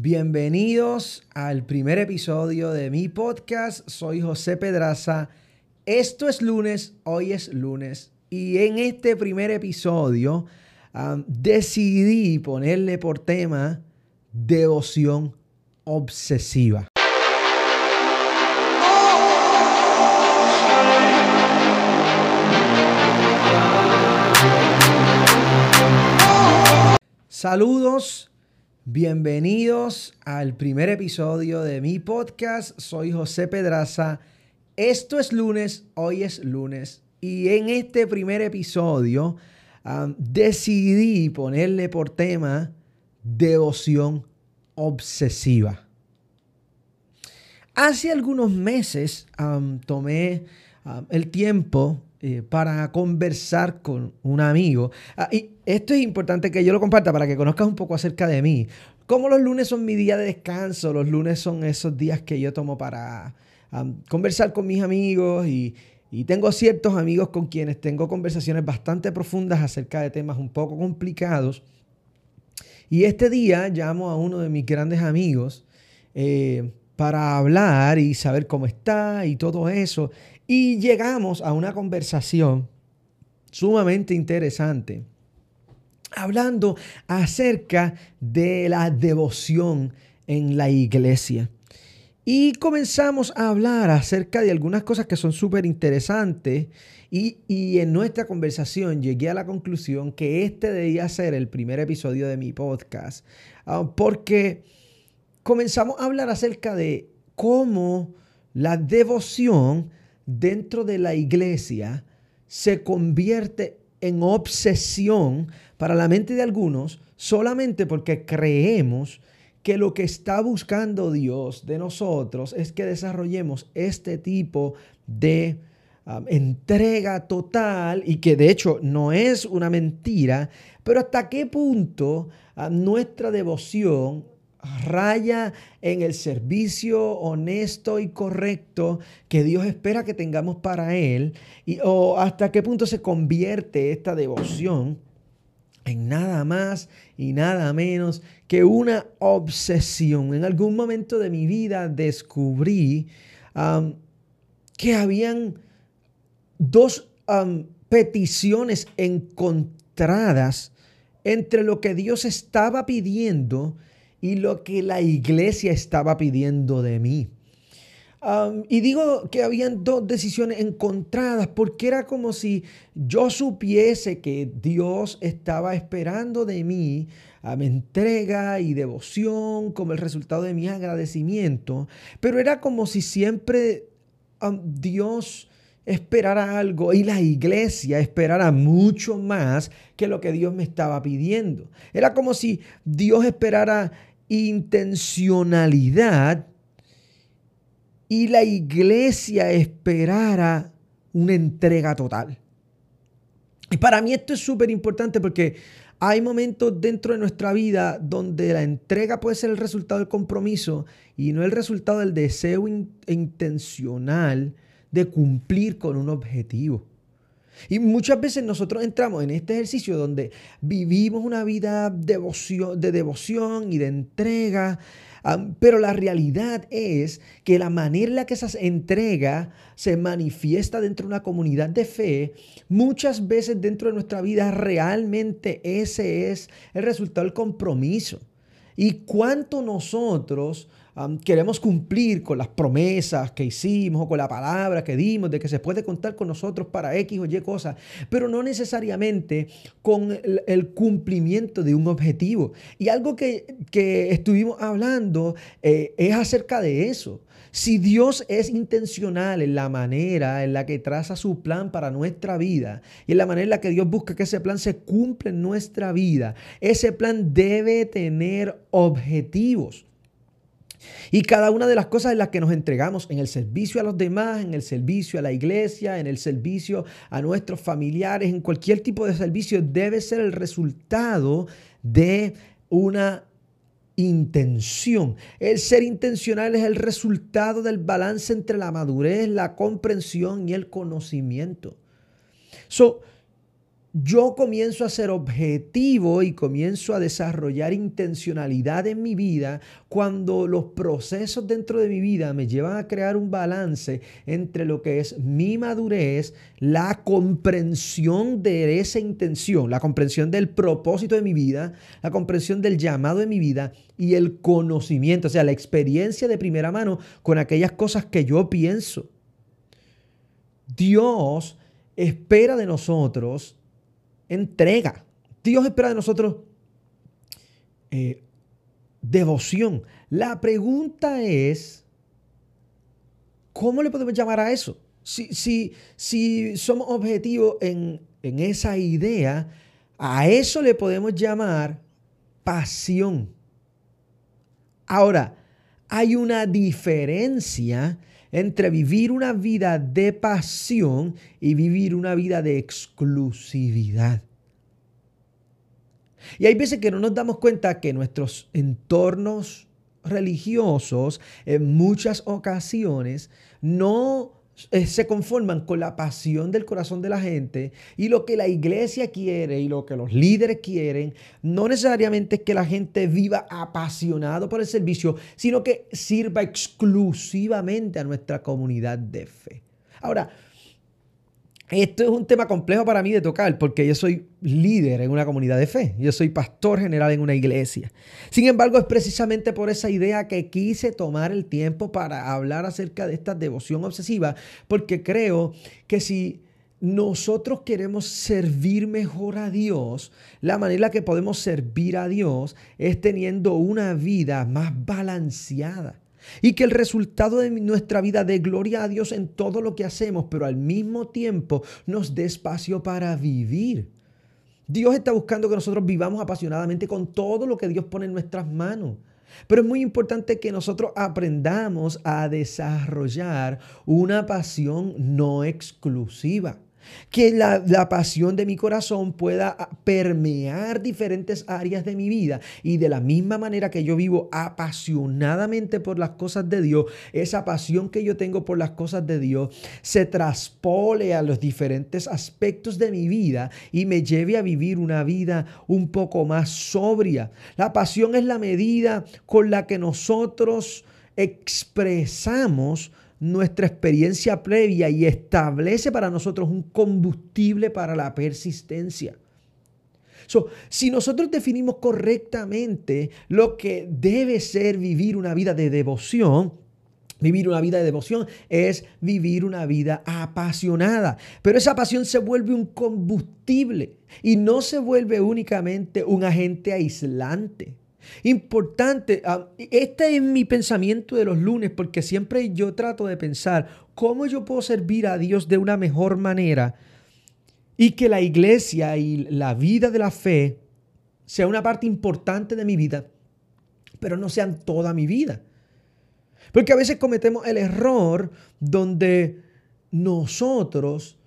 Bienvenidos al primer episodio de mi podcast. Soy José Pedraza. Esto es lunes, hoy es lunes. Y en este primer episodio decidí ponerle por tema devoción obsesiva. Saludos, bienvenidos al primer episodio de mi podcast. Soy José Pedraza. Esto es lunes, hoy es lunes. Y en este primer episodio decidí ponerle por tema devoción obsesiva. Hace algunos meses tomé el tiempo eh, para conversar con un amigo. Ah, y esto es importante que yo lo comparta para que conozcas un poco acerca de mí. Como los lunes son mi día de descanso, los lunes son esos días que yo tomo para conversar con mis amigos y, y tengo ciertos amigos con quienes tengo conversaciones bastante profundas acerca de temas un poco complicados. Y este día llamo a uno de mis grandes amigos eh, para hablar y saber cómo está y todo eso. Y llegamos a una conversación sumamente interesante, hablando acerca de la devoción en la iglesia. Y comenzamos a hablar acerca de algunas cosas que son súper interesantes. Y, y, en nuestra conversación llegué a la conclusión que este debía ser el primer episodio de mi podcast. Ah, porque comenzamos a hablar acerca de cómo la devoción dentro de la iglesia se convierte en obsesión para la mente de algunos solamente porque creemos que lo que está buscando Dios de nosotros es que desarrollemos este tipo de um, entrega total y que de hecho no es una mentira, pero hasta qué punto um, nuestra devoción raya en el servicio honesto y correcto que Dios espera que tengamos para Él, y, o hasta qué punto se convierte esta devoción en nada más y nada menos que una obsesión. En algún momento de mi vida descubrí que habían dos peticiones encontradas entre lo que Dios estaba pidiendo y lo que la iglesia estaba pidiendo de mí. y digo que habían dos decisiones encontradas porque era como si yo supiese que Dios estaba esperando de mí a mi entrega y devoción como el resultado de mi agradecimiento, pero era como si siempre Dios esperara algo y la iglesia esperara mucho más que lo que Dios me estaba pidiendo. Era como si Dios esperara intencionalidad y la iglesia esperara una entrega total. Y para mí esto es súper importante porque hay momentos dentro de nuestra vida donde la entrega puede ser el resultado del compromiso y no el resultado del deseo intencional de cumplir con un objetivo. Y muchas veces nosotros entramos en este ejercicio donde vivimos una vida de devoción y de entrega, pero la realidad es que la manera en la que esa entrega se manifiesta dentro de una comunidad de fe, muchas veces dentro de nuestra vida realmente ese es el resultado del compromiso. Y cuánto nosotros queremos cumplir con las promesas que hicimos o con la palabra que dimos de que se puede contar con nosotros para X o Y cosas, pero no necesariamente con el, cumplimiento de un objetivo. Y algo que, estuvimos hablando eh, es acerca de eso. Si Dios es intencional en la manera en la que traza su plan para nuestra vida y en la manera en la que Dios busca que ese plan se cumpla en nuestra vida, ese plan debe tener objetivos. Y cada una de las cosas en las que nos entregamos en el servicio a los demás, en el servicio a la iglesia, en el servicio a nuestros familiares, en cualquier tipo de servicio, debe ser el resultado de una intención. El ser intencional es el resultado del balance entre la madurez, la comprensión y el conocimiento. So, yo comienzo a ser objetivo y comienzo a desarrollar intencionalidad en mi vida cuando los procesos dentro de mi vida me llevan a crear un balance entre lo que es mi madurez, la comprensión de esa intención, la comprensión del propósito de mi vida, la comprensión del llamado de mi vida y el conocimiento, o sea, la experiencia de primera mano con aquellas cosas que yo pienso. Dios espera de nosotros entrega. Dios espera de nosotros eh, devoción. La pregunta es, ¿cómo le podemos llamar a eso? Si, si, si somos objetivos en, en esa idea, a eso le podemos llamar pasión. Ahora, hay una diferencia entre vivir una vida de pasión y vivir una vida de exclusividad. Y hay veces que no nos damos cuenta que nuestros entornos religiosos en muchas ocasiones no se conforman con la pasión del corazón de la gente y lo que la iglesia quiere y lo que los líderes quieren, no necesariamente es que la gente viva apasionado por el servicio, sino que sirva exclusivamente a nuestra comunidad de fe. Ahora, esto es un tema complejo para mí de tocar porque yo soy líder en una comunidad de fe, yo soy pastor general en una iglesia. Sin embargo, es precisamente por esa idea que quise tomar el tiempo para hablar acerca de esta devoción obsesiva, porque creo que si nosotros queremos servir mejor a Dios, la manera que podemos servir a Dios es teniendo una vida más balanceada y que el resultado de nuestra vida dé gloria a Dios en todo lo que hacemos, pero al mismo tiempo nos dé espacio para vivir. Dios está buscando que nosotros vivamos apasionadamente con todo lo que Dios pone en nuestras manos. Pero es muy importante que nosotros aprendamos a desarrollar una pasión no exclusiva que la, pasión de mi corazón pueda ah, permear diferentes áreas de mi vida y de la misma manera que yo vivo apasionadamente por las cosas de Dios, esa pasión que yo tengo por las cosas de Dios se traspole a los diferentes aspectos de mi vida y me lleve a vivir una vida un poco más sobria. La pasión es la medida con la que nosotros expresamos nuestra experiencia previa y establece para nosotros un combustible para la persistencia. si nosotros definimos correctamente lo que debe ser vivir una vida de devoción, Vivir una vida de devoción es vivir una vida apasionada. Pero esa pasión se vuelve un combustible y no se vuelve únicamente un agente aislante. Importante, ah, este es mi pensamiento de los lunes porque siempre yo trato de pensar cómo yo puedo servir a Dios de una mejor manera y que la iglesia y la vida de la fe sea una parte importante de mi vida, pero no sean toda mi vida. Porque a veces cometemos el error donde nosotros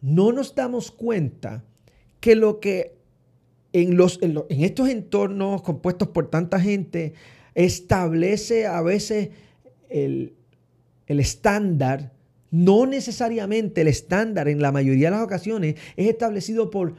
no nos damos cuenta que lo que en, estos entornos compuestos por tanta gente, establece a veces el, el estándar, no necesariamente el estándar en la mayoría de las ocasiones es establecido por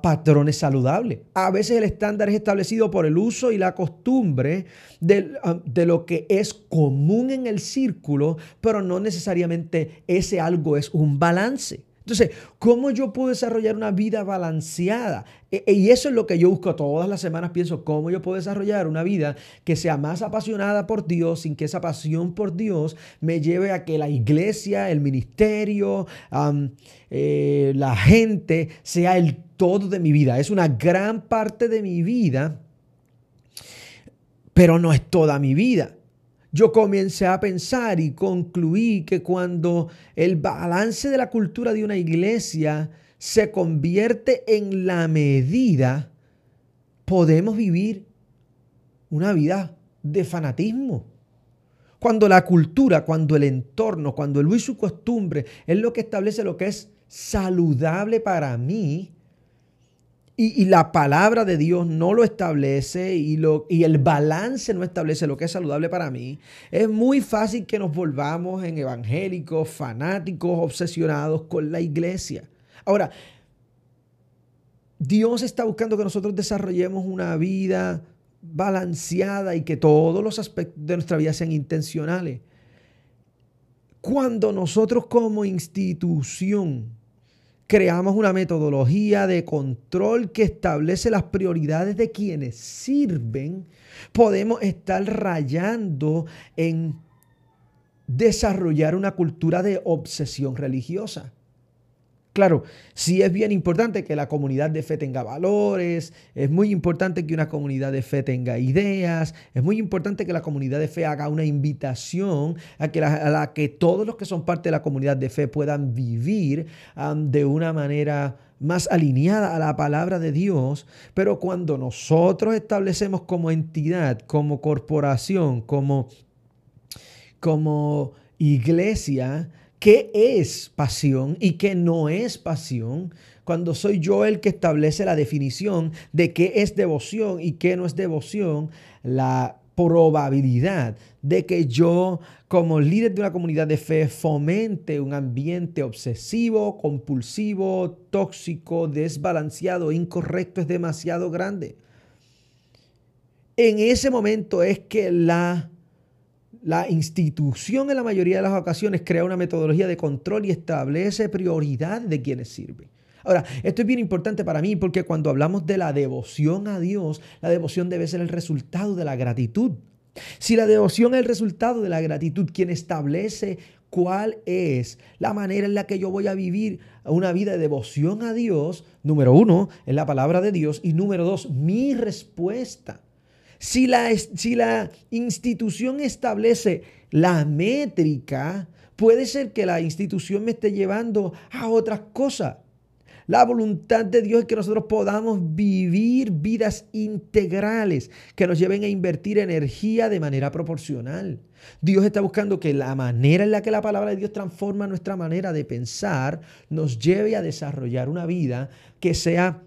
patrones saludables. A veces el estándar es establecido por el uso y la costumbre de, de, lo que es común en el círculo, pero no necesariamente ese algo es un balance. Entonces, ¿cómo yo puedo desarrollar una vida balanceada? E, e, y eso es lo que yo busco todas las semanas. Pienso, ¿cómo yo puedo desarrollar una vida que sea más apasionada por Dios sin que esa pasión por Dios me lleve a que la iglesia, el ministerio, eh, la gente sea el todo de mi vida? Es una gran parte de mi vida, pero no es toda mi vida yo comencé a pensar y concluí que cuando el balance de la cultura de una iglesia se convierte en la medida, podemos vivir una vida de fanatismo. Cuando la cultura, cuando el entorno, cuando el uso y su costumbre es lo que establece lo que es saludable para mí, y, la palabra de Dios no lo establece y, lo, y el balance no establece lo que es saludable para mí, es muy fácil que nos volvamos en evangélicos, fanáticos, obsesionados con la iglesia. Ahora, Dios está buscando que nosotros desarrollemos una vida balanceada y que todos los aspectos de nuestra vida sean intencionales. Cuando nosotros como institución creamos una metodología de control que establece las prioridades de quienes sirven, podemos estar rayando en desarrollar una cultura de obsesión religiosa. Claro, sí es bien importante que la comunidad de fe tenga valores, es muy importante que una comunidad de fe tenga ideas, es muy importante que la comunidad de fe haga una invitación a, que la, que todos los que son parte de la comunidad de fe puedan vivir de una manera más alineada a la palabra de Dios, pero cuando nosotros establecemos como entidad, como corporación, como, como iglesia, qué es pasión y qué no es pasión, cuando soy yo el que establece la definición de qué es devoción y qué no es devoción, la probabilidad de que yo como líder de una comunidad de fe fomente un ambiente obsesivo, compulsivo, tóxico, desbalanceado, incorrecto es demasiado grande. En ese momento es que la la institución en la mayoría de las ocasiones crea una metodología de control y establece prioridad de quienes sirven. Ahora, esto es bien importante para mí porque cuando hablamos de la devoción a Dios, la devoción debe ser el resultado de la gratitud. Si la devoción es el resultado de la gratitud, quien establece cuál es la manera en la que yo voy a vivir una vida de devoción a Dios, número uno, es la palabra de Dios y número dos, mi respuesta si la, institución establece la métrica, puede ser que la institución me esté llevando a otras cosas. La voluntad de Dios es que nosotros podamos vivir vidas integrales que nos lleven a invertir energía de manera proporcional. Dios está buscando que la manera en la que la palabra de Dios transforma nuestra manera de pensar nos lleve a desarrollar una vida que sea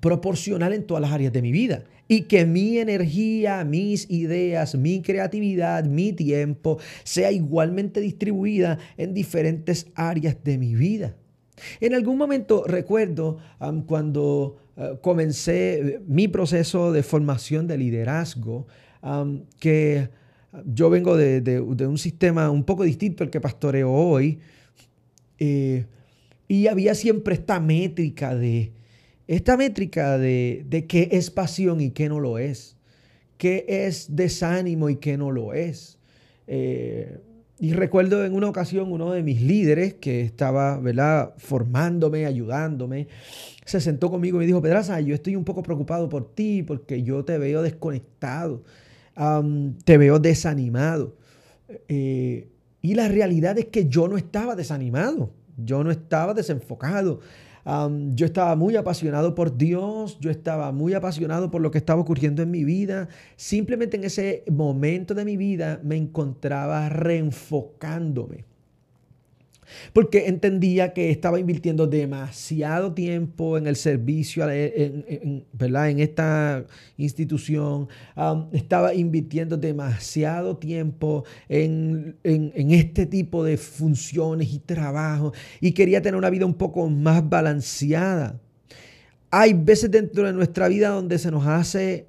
proporcional en todas las áreas de mi vida y que mi energía, mis ideas, mi creatividad, mi tiempo sea igualmente distribuida en diferentes áreas de mi vida. En algún momento recuerdo cuando uh, comencé eh, mi proceso de formación de liderazgo, que yo vengo de, un sistema un poco distinto al que pastoreo hoy, eh, y había siempre esta métrica de, esta métrica de, qué es pasión y qué no lo es, qué es desánimo y qué no lo es. Eh, y recuerdo en una ocasión uno de mis líderes que estaba ¿verdad? formándome, ayudándome, se sentó conmigo y me dijo, Pedraza, yo estoy un poco preocupado por ti porque yo te veo desconectado, te veo desanimado. Eh, y la realidad es que yo no estaba desanimado, yo no estaba desenfocado yo estaba muy apasionado por Dios, yo estaba muy apasionado por lo que estaba ocurriendo en mi vida. Simplemente en ese momento de mi vida me encontraba reenfocándome porque entendía que estaba invirtiendo demasiado tiempo en el servicio, en, ¿verdad? en esta institución, estaba invirtiendo demasiado tiempo en, en este tipo de funciones y trabajo y quería tener una vida un poco más balanceada. Hay veces dentro de nuestra vida donde se nos hace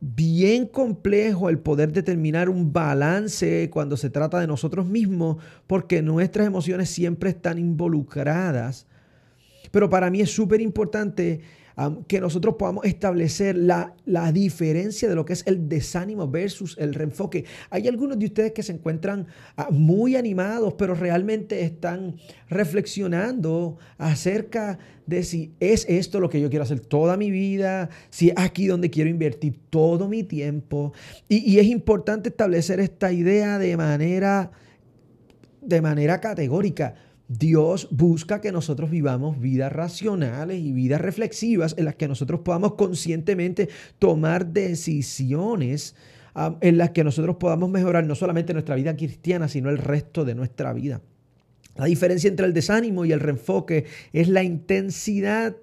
bien complejo el poder determinar un balance cuando se trata de nosotros mismos, porque nuestras emociones siempre están involucradas. Pero para mí es súper importante que nosotros podamos establecer la, diferencia de lo que es el desánimo versus el reenfoque. Hay algunos de ustedes que se encuentran ah, muy animados, pero realmente están reflexionando acerca de si es esto lo que yo quiero hacer toda mi vida, si es aquí donde quiero invertir todo mi tiempo. Y, y es importante establecer esta idea de manera, de manera categórica. Dios busca que nosotros vivamos vidas racionales y vidas reflexivas en las que nosotros podamos conscientemente tomar decisiones en las que nosotros podamos mejorar no solamente nuestra vida cristiana, sino el resto de nuestra vida. La diferencia entre el desánimo y el reenfoque es la intensidad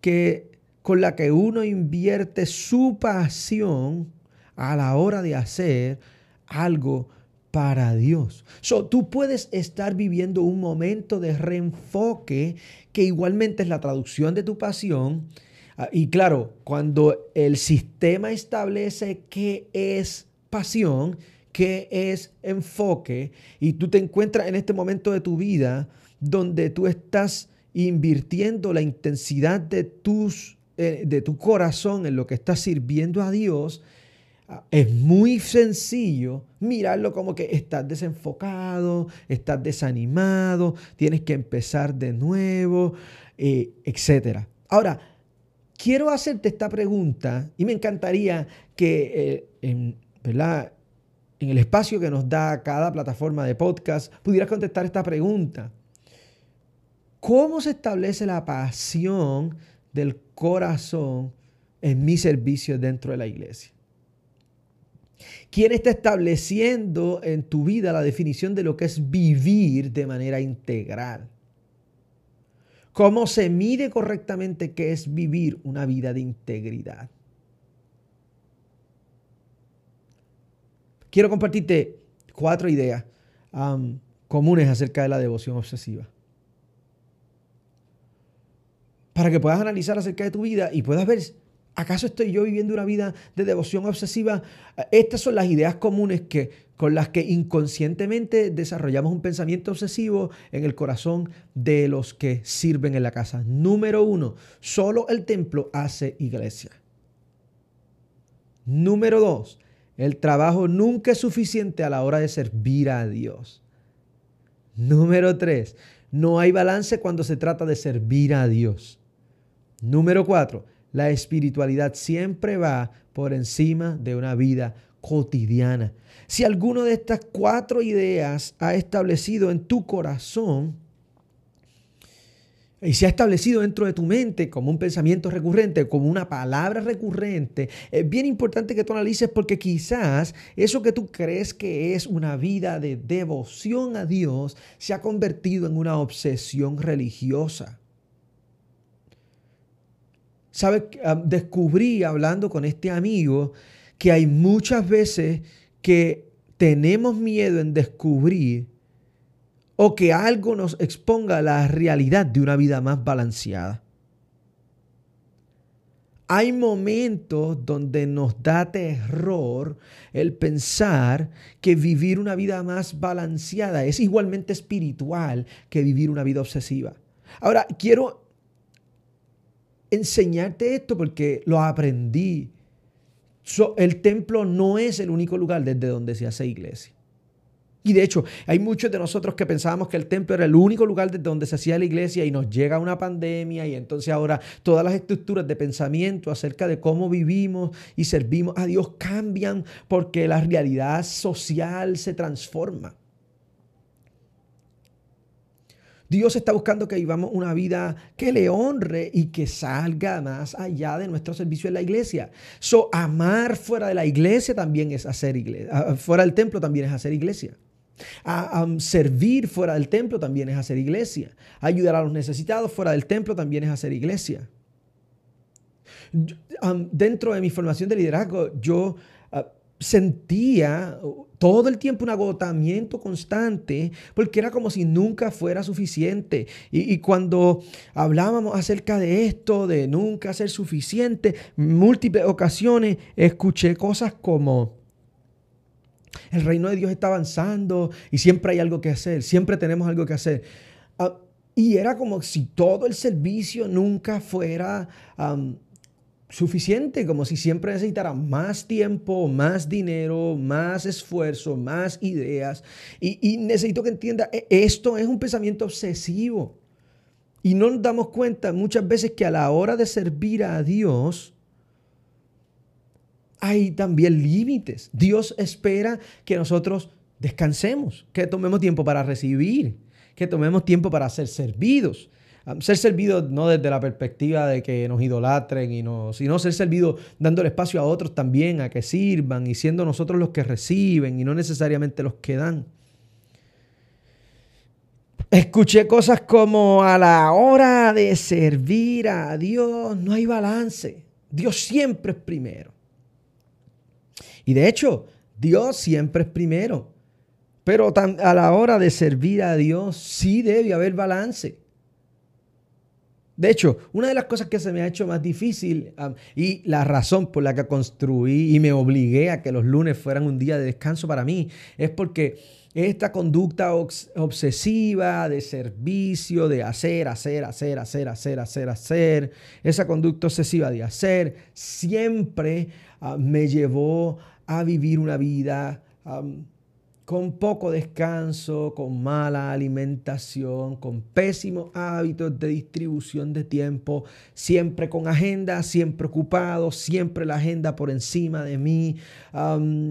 que, con la que uno invierte su pasión a la hora de hacer algo para Dios. So, tú puedes estar viviendo un momento de reenfoque que igualmente es la traducción de tu pasión. Ah, y claro, cuando el sistema establece qué es pasión, qué es enfoque, y tú te encuentras en este momento de tu vida donde tú estás invirtiendo la intensidad de, tus, eh, de tu corazón en lo que estás sirviendo a Dios, es muy sencillo mirarlo como que estás desenfocado, estás desanimado, tienes que empezar de nuevo, eh, etc. Ahora, quiero hacerte esta pregunta y me encantaría que eh, en, en el espacio que nos da cada plataforma de podcast pudieras contestar esta pregunta. ¿Cómo se establece la pasión del corazón en mi servicio dentro de la iglesia? ¿Quién está estableciendo en tu vida la definición de lo que es vivir de manera integral? ¿Cómo se mide correctamente qué es vivir una vida de integridad? Quiero compartirte cuatro ideas comunes acerca de la devoción obsesiva para que puedas analizar acerca de tu vida y puedas ver, ¿acaso estoy yo viviendo una vida de devoción obsesiva? Estas son las ideas comunes que, con las que inconscientemente desarrollamos un pensamiento obsesivo en el corazón de los que sirven en la casa. Número uno, solo el templo hace iglesia. Número dos, el trabajo nunca es suficiente a la hora de servir a Dios. Número tres, no hay balance cuando se trata de servir a Dios. Número cuatro, la espiritualidad siempre va por encima de una vida cotidiana. Si alguno de estas cuatro ideas ha establecido en tu corazón y se ha establecido dentro de tu mente como un pensamiento recurrente, como una palabra recurrente, es bien importante que tú analices porque quizás eso que tú crees que es una vida de devoción a Dios se ha convertido en una obsesión religiosa. ¿Sabes? Ah, descubrí hablando con este amigo que hay muchas veces que tenemos miedo en descubrir o que algo nos exponga la realidad de una vida más balanceada. Hay momentos donde nos da terror el pensar que vivir una vida más balanceada es igualmente espiritual que vivir una vida obsesiva. Ahora, quiero enseñarte esto porque lo aprendí. el templo no es el único lugar desde donde se hace iglesia. Y de hecho, hay muchos de nosotros que pensábamos que el templo era el único lugar desde donde se hacía la iglesia y nos llega una pandemia y entonces ahora todas las estructuras de pensamiento acerca de cómo vivimos y servimos a Dios cambian porque la realidad social se transforma. Dios está buscando que vivamos una vida que le honre y que salga más allá de nuestro servicio en la iglesia. So, amar fuera de la iglesia también es hacer iglesia. Ah, fuera del templo también es hacer iglesia. A, servir fuera del templo también es hacer iglesia. ayudar a los necesitados fuera del templo también es hacer iglesia. dentro de mi formación de liderazgo, yo ah, sentía todo el tiempo un agotamiento constante porque era como si nunca fuera suficiente. Y, cuando hablábamos acerca de esto, de nunca ser suficiente, múltiples ocasiones escuché cosas como... El reino de Dios está avanzando y siempre hay algo que hacer, siempre tenemos algo que hacer. Ah, y era como si todo el servicio nunca fuera suficiente, como si siempre necesitara más tiempo, más dinero, más esfuerzo, más ideas. Y, necesito que entienda, e, esto es un pensamiento obsesivo. Y no nos damos cuenta muchas veces que a la hora de servir a Dios, hay también límites. Dios espera que nosotros descansemos, que tomemos tiempo para recibir, que tomemos tiempo para ser servidos ser servido no desde la perspectiva de que nos idolatren, y no, sino ser servido dándole espacio a otros también a que sirvan y siendo nosotros los que reciben y no necesariamente los que dan. Escuché cosas como a la hora de servir a Dios no hay balance. Dios siempre es primero. Y de hecho, Dios siempre es primero. Pero a la hora de servir a Dios sí debe haber balance. De hecho, una de las cosas que se me ha hecho más difícil y la razón por la que construí y me obligué a que los lunes fueran un día de descanso para mí es porque esta conducta obsesiva de servicio, de hacer, hacer, hacer, hacer, hacer, hacer, hacer, esa conducta obsesiva de hacer, siempre me llevó a vivir una vida con poco descanso, con mala alimentación, con pésimos hábitos de distribución de tiempo, siempre con agenda, siempre ocupado, siempre la agenda por encima de mí,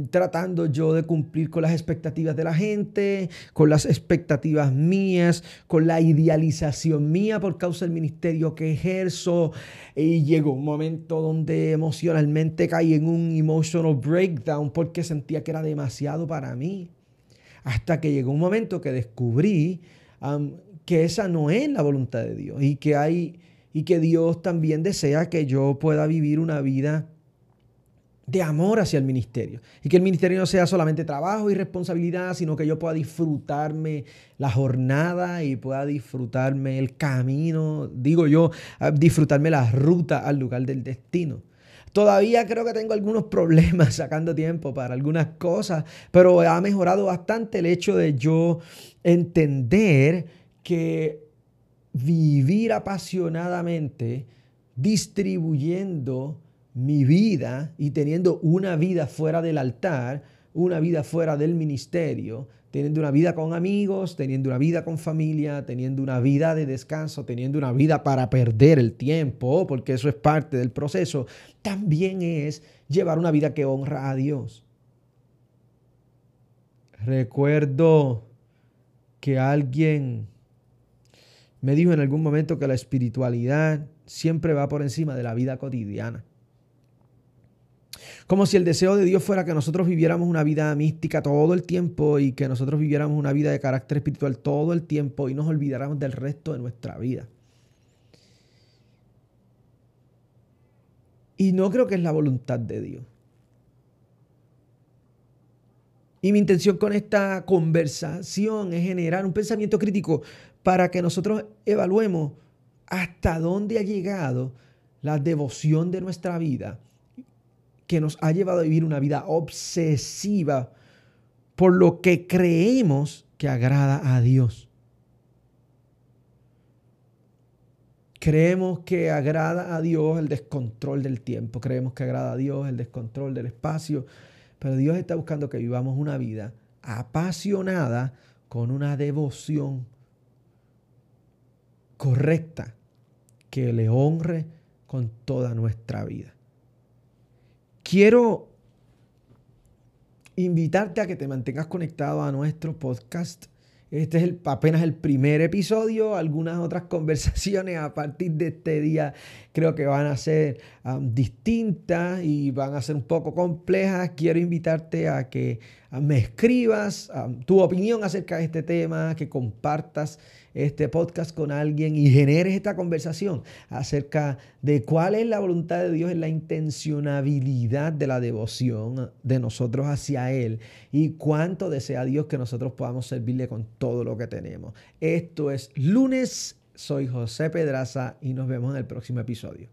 tratando yo de cumplir con las expectativas de la gente, con las expectativas mías, con la idealización mía por causa del ministerio que ejerzo. Y llegó un momento donde emocionalmente caí en un emotional breakdown porque sentía que era demasiado para mí hasta que llegó un momento que descubrí que esa no es la voluntad de Dios y que hay y que Dios también desea que yo pueda vivir una vida de amor hacia el ministerio. Y que el ministerio no sea solamente trabajo y responsabilidad, sino que yo pueda disfrutarme la jornada y pueda disfrutarme el camino, digo yo, disfrutarme la ruta al lugar del destino. Todavía creo que tengo algunos problemas sacando tiempo para algunas cosas, pero ha mejorado bastante el hecho de yo entender que vivir apasionadamente, distribuyendo mi vida y teniendo una vida fuera del altar, una vida fuera del ministerio, teniendo una vida con amigos, teniendo una vida con familia, teniendo una vida de descanso, teniendo una vida para perder el tiempo, porque eso es parte del proceso, también es llevar una vida que honra a Dios. Recuerdo que alguien me dijo en algún momento que la espiritualidad siempre va por encima de la vida cotidiana. Como si el deseo de Dios fuera que nosotros viviéramos una vida mística todo el tiempo y que nosotros viviéramos una vida de carácter espiritual todo el tiempo y nos olvidáramos del resto de nuestra vida. Y no creo que es la voluntad de Dios. Y mi intención con esta conversación es generar un pensamiento crítico para que nosotros evaluemos hasta dónde ha llegado la devoción de nuestra vida que nos ha llevado a vivir una vida obsesiva por lo que creemos que agrada a Dios. Creemos que agrada a Dios el descontrol del tiempo, creemos que agrada a Dios el descontrol del espacio, pero Dios está buscando que vivamos una vida apasionada con una devoción correcta que le honre con toda nuestra vida quiero invitarte a que te mantengas conectado a nuestro podcast. Este es apenas el primer episodio. Algunas otras conversaciones a partir de este día creo que van a ser distintas y van a ser un poco complejas. Quiero invitarte a que me escribas um, tu opinión acerca de este tema, que compartas este podcast con alguien y generes esta conversación acerca de cuál es la voluntad de Dios en la intencionabilidad de la devoción de nosotros hacia Él y cuánto desea Dios que nosotros podamos servirle con todo lo que tenemos. Esto es lunes, soy José Pedraza y nos vemos en el próximo episodio.